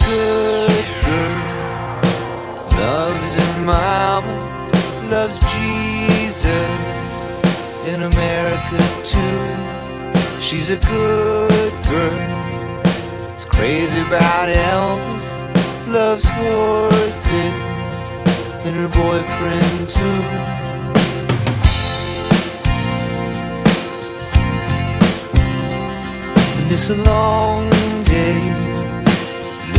good girl. Loves her mom, loves Jesus. In America too, she's a good girl. It's crazy about Elvis, loves horses, and her boyfriend too. It's a long day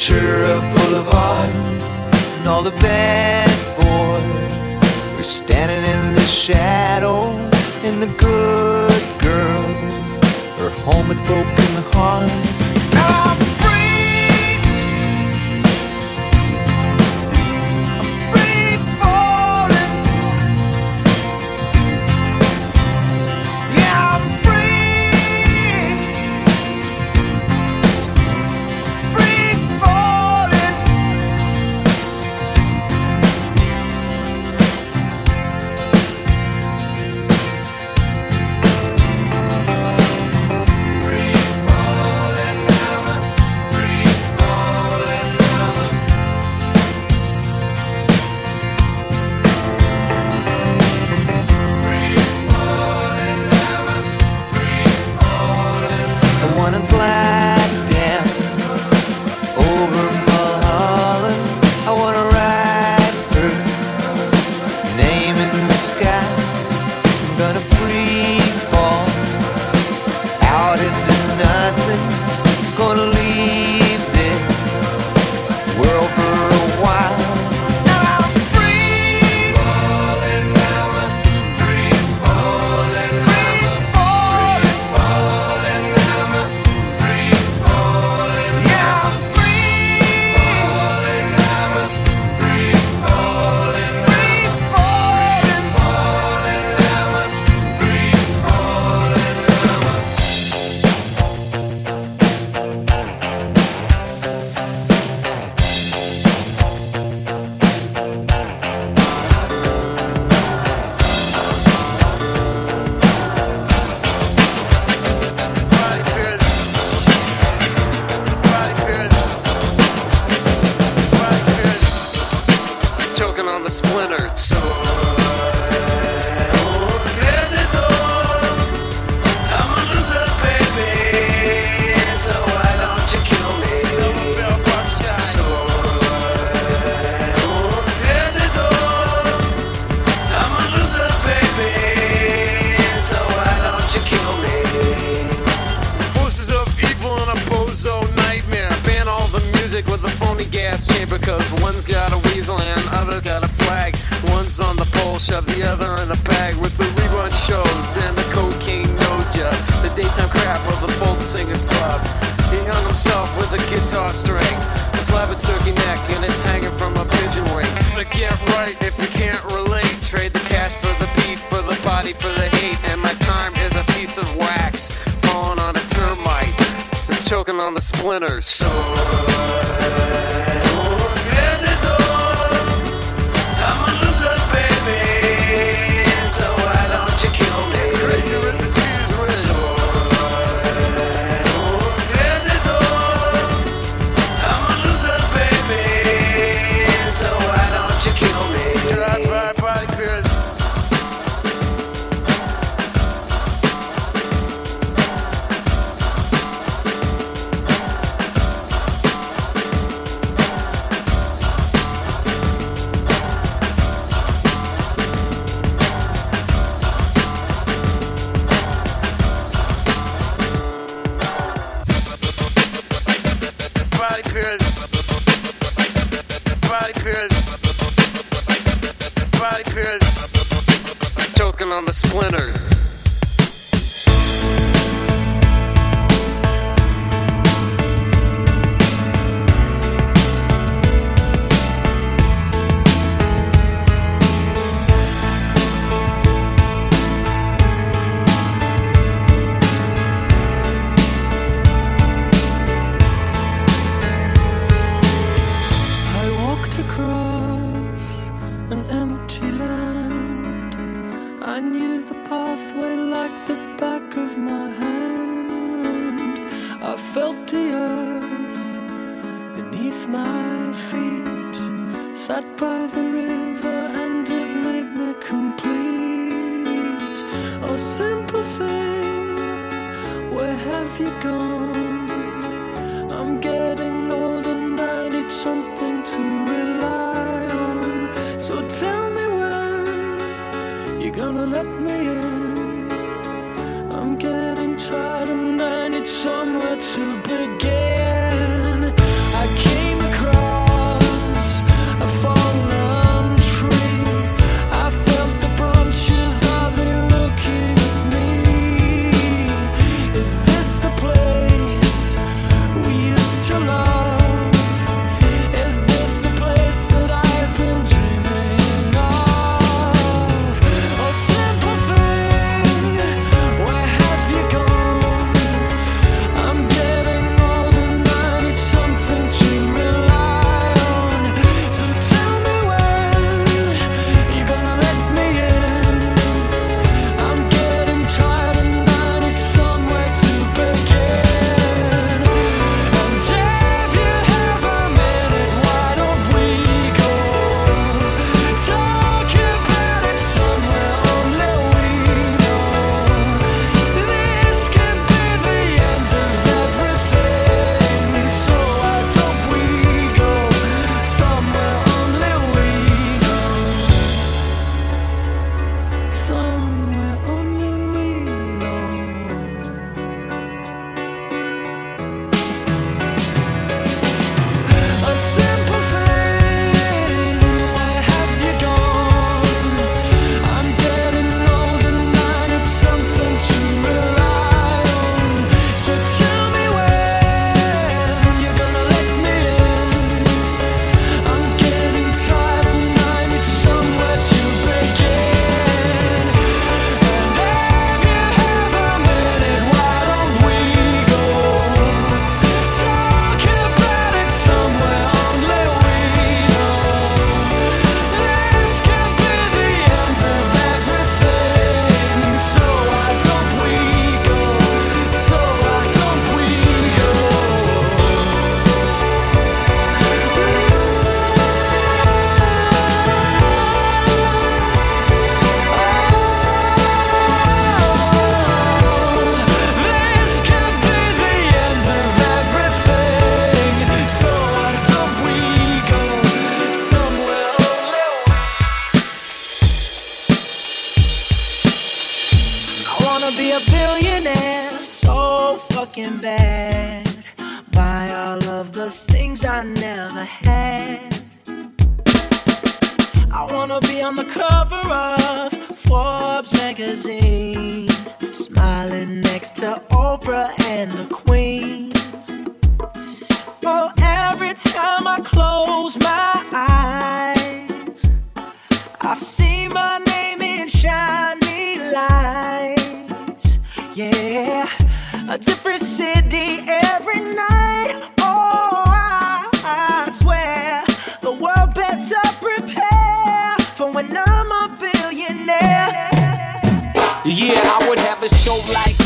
Ventura Boulevard, and all the bad boys were standing in the shadow, and the good girls are home with broken hearts.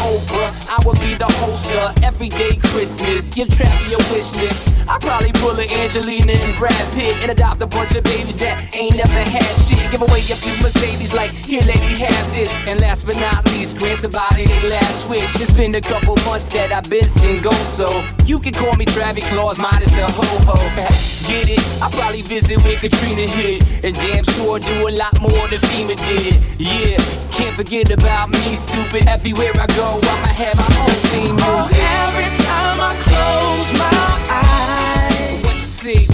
I would be the host of everyday Christmas. Give Travie a wish list. I probably pull an Angelina and Brad Pitt and adopt a bunch of babies that ain't never had shit. Give away a few Mercedes, like here, lady, have this. And last but not least, grant somebody their last wish. It's been a couple months that I've been single, so you can call me Travie Claus, minus the ho ho. Get it? I probably visit with Katrina here, and damn sure do a lot more than FEMA did. Yeah, can't forget about me, stupid. Everywhere I go i have. Oh, every time I close my eyes, what you see?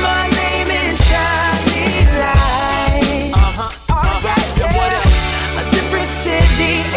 See my name in shining lights. Uh-huh, huh. Alright, yeah. A different city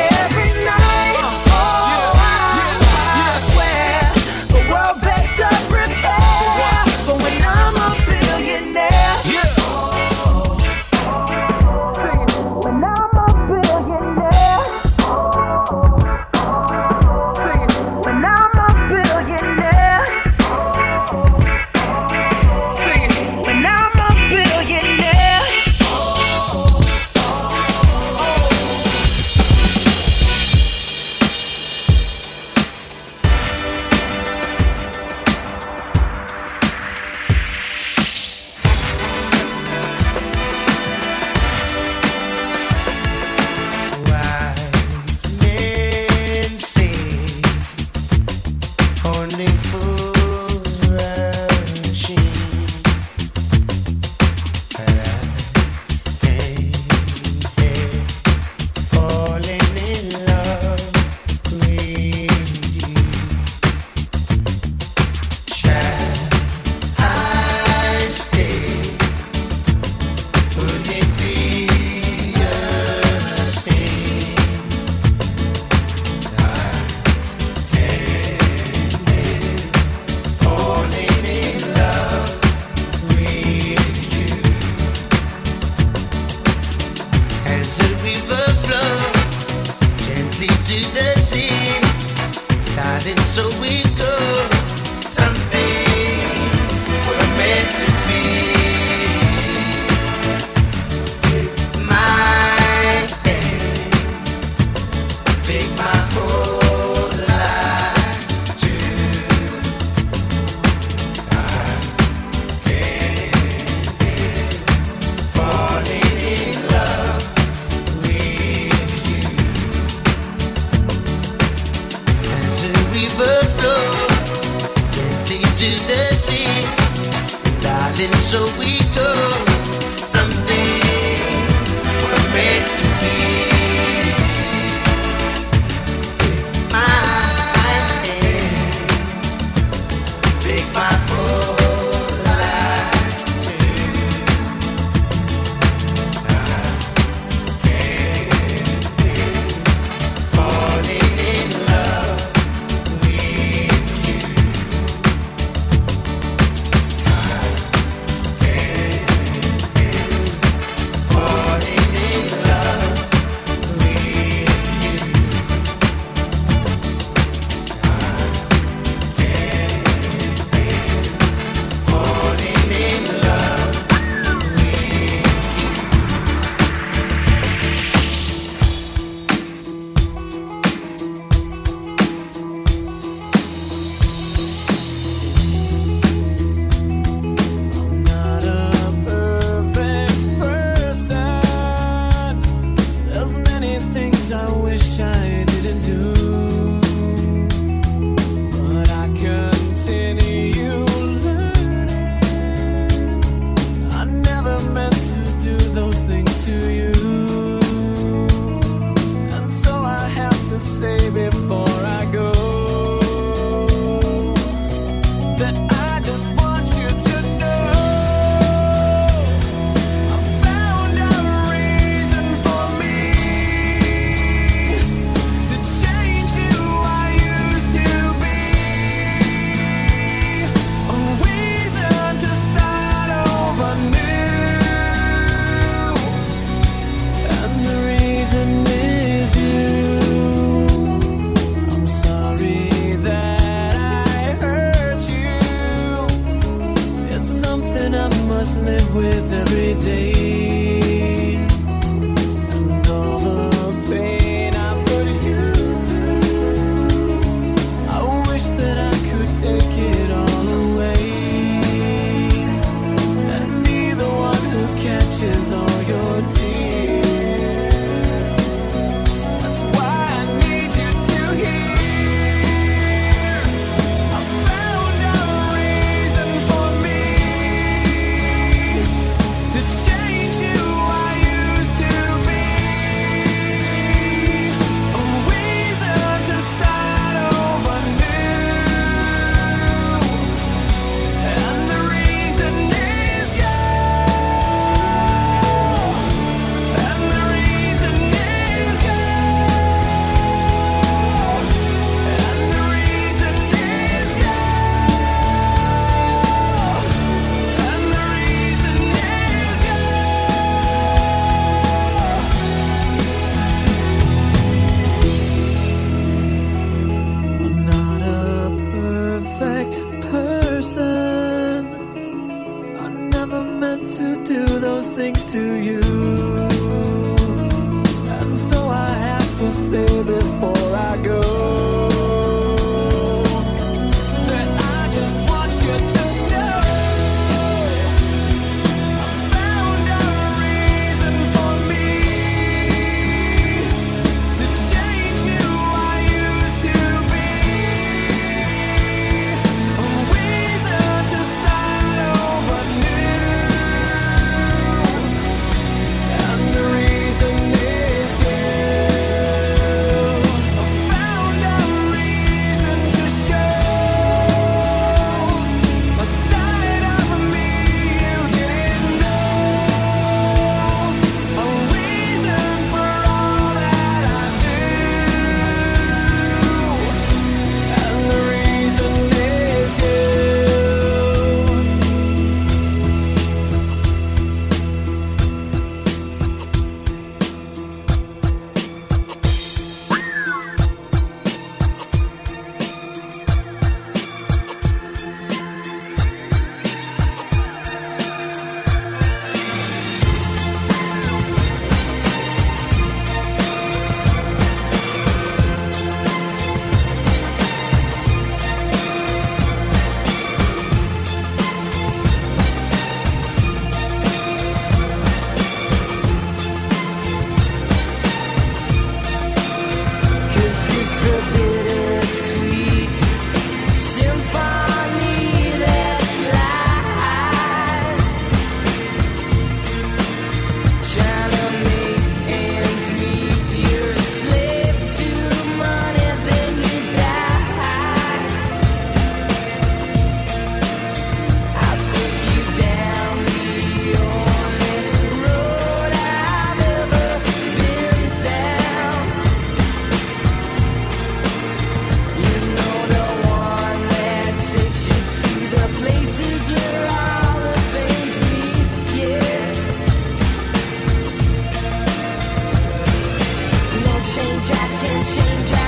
change,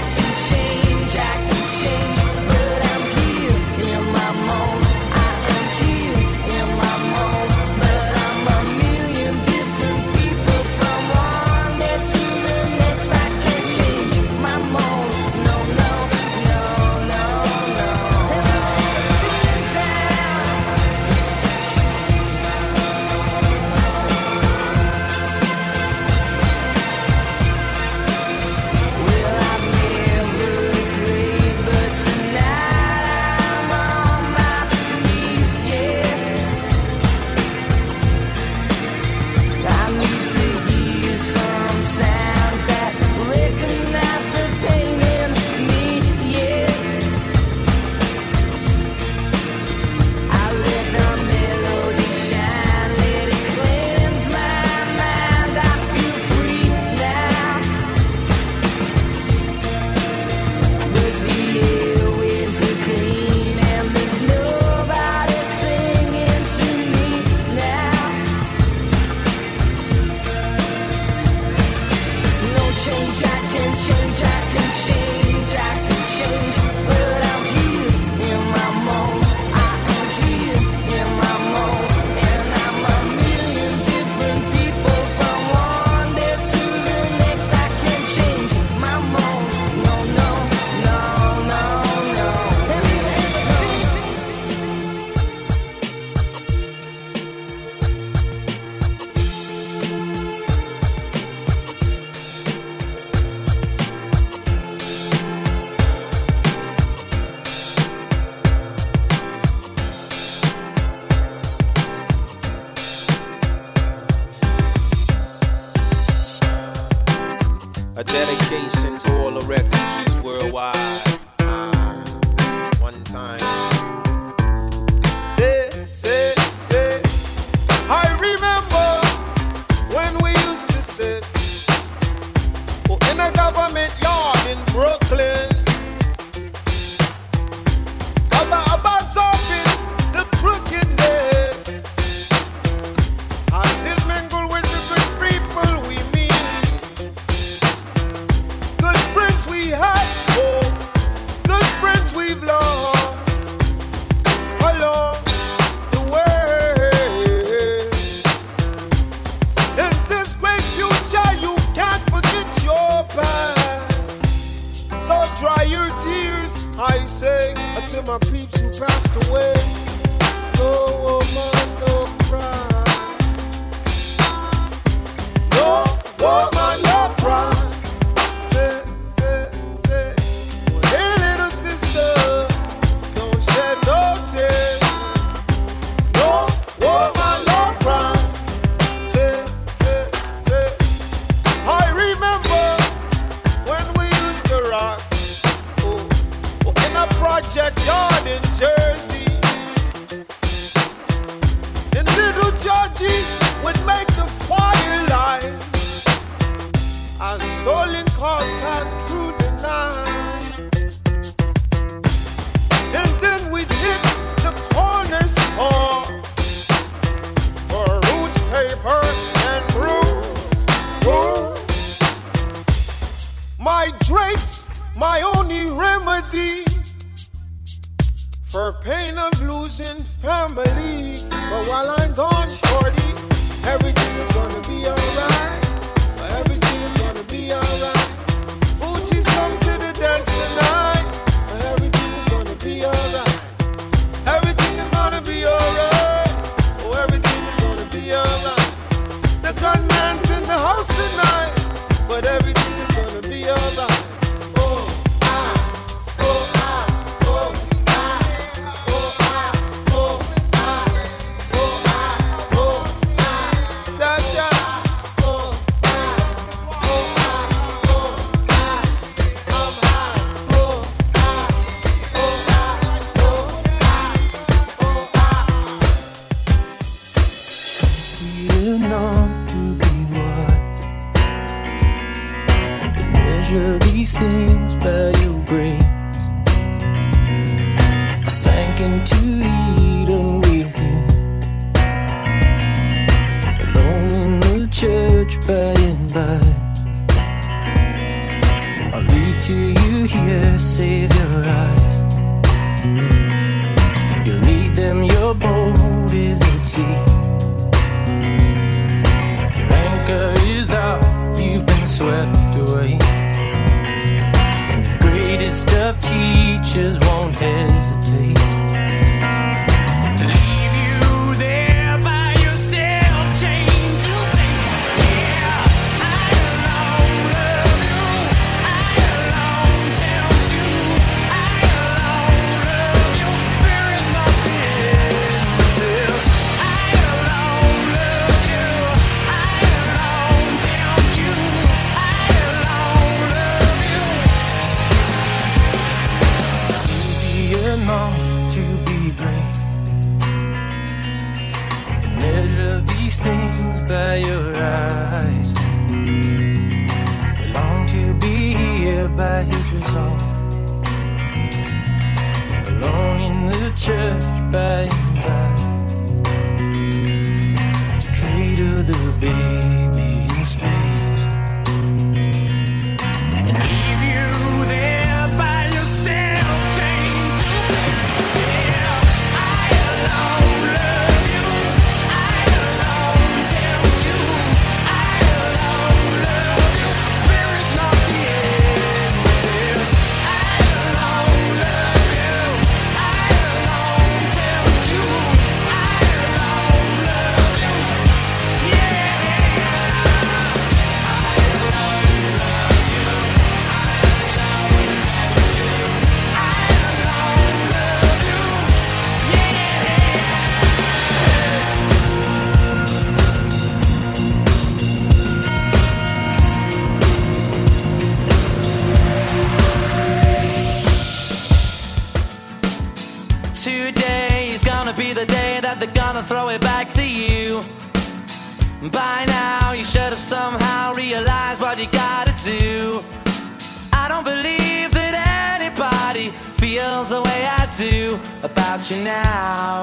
church by and by. I'll read to you here, save your eyes. You'll need them, your boat is at sea. Your anchor is out, you've been swept away. And the greatest of teachers won't hesitate. You now.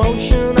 About